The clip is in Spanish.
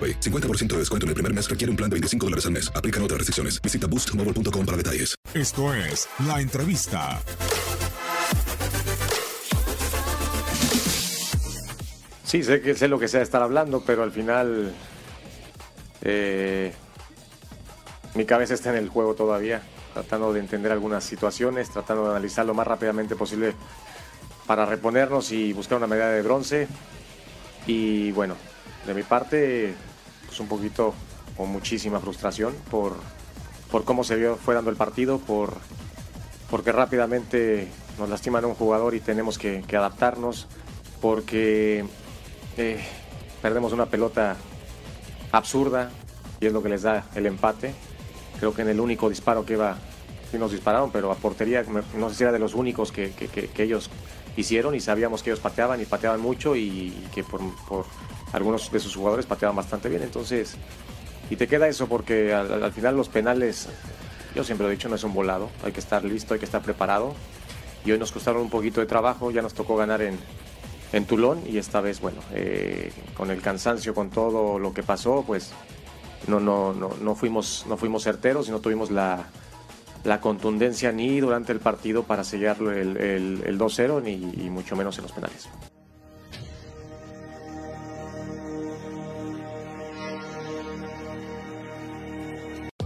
AroPay. 50% de descuento en el primer mes requiere un plan de 25 dólares al mes. Aplican otras restricciones. Visita boostmobile.com para detalles. Esto es La Entrevista. Sí, sé que sé lo que sea estar hablando, pero al final eh, mi cabeza está en el juego todavía, tratando de entender algunas situaciones, tratando de analizar lo más rápidamente posible para reponernos y buscar una medalla de bronce. Y bueno, de mi parte, pues un poquito con muchísima frustración por, por cómo se vio, fue dando el partido, por, porque rápidamente nos lastiman un jugador y tenemos que, adaptarnos, porque eh, perdemos una pelota absurda y es lo que les da el empate. Creo que en el único disparo que iba, sí nos dispararon, pero a portería, no sé si era de los únicos que, que, ellos hicieron y sabíamos que ellos pateaban y pateaban mucho y, que por, algunos de sus jugadores pateaban bastante bien. Entonces, y te queda eso porque al, al, final los penales, yo siempre lo he dicho, no es un volado, hay que estar listo, hay que estar preparado. Y hoy nos costaron un poquito de trabajo, ya nos tocó ganar en, en Tulón y esta vez, bueno, eh, con el cansancio, con todo lo que pasó, pues no, no, no, no, fuimos, no fuimos certeros y no tuvimos la, la contundencia ni durante el partido para sellarlo el, el, el 2-0 ni y mucho menos en los penales.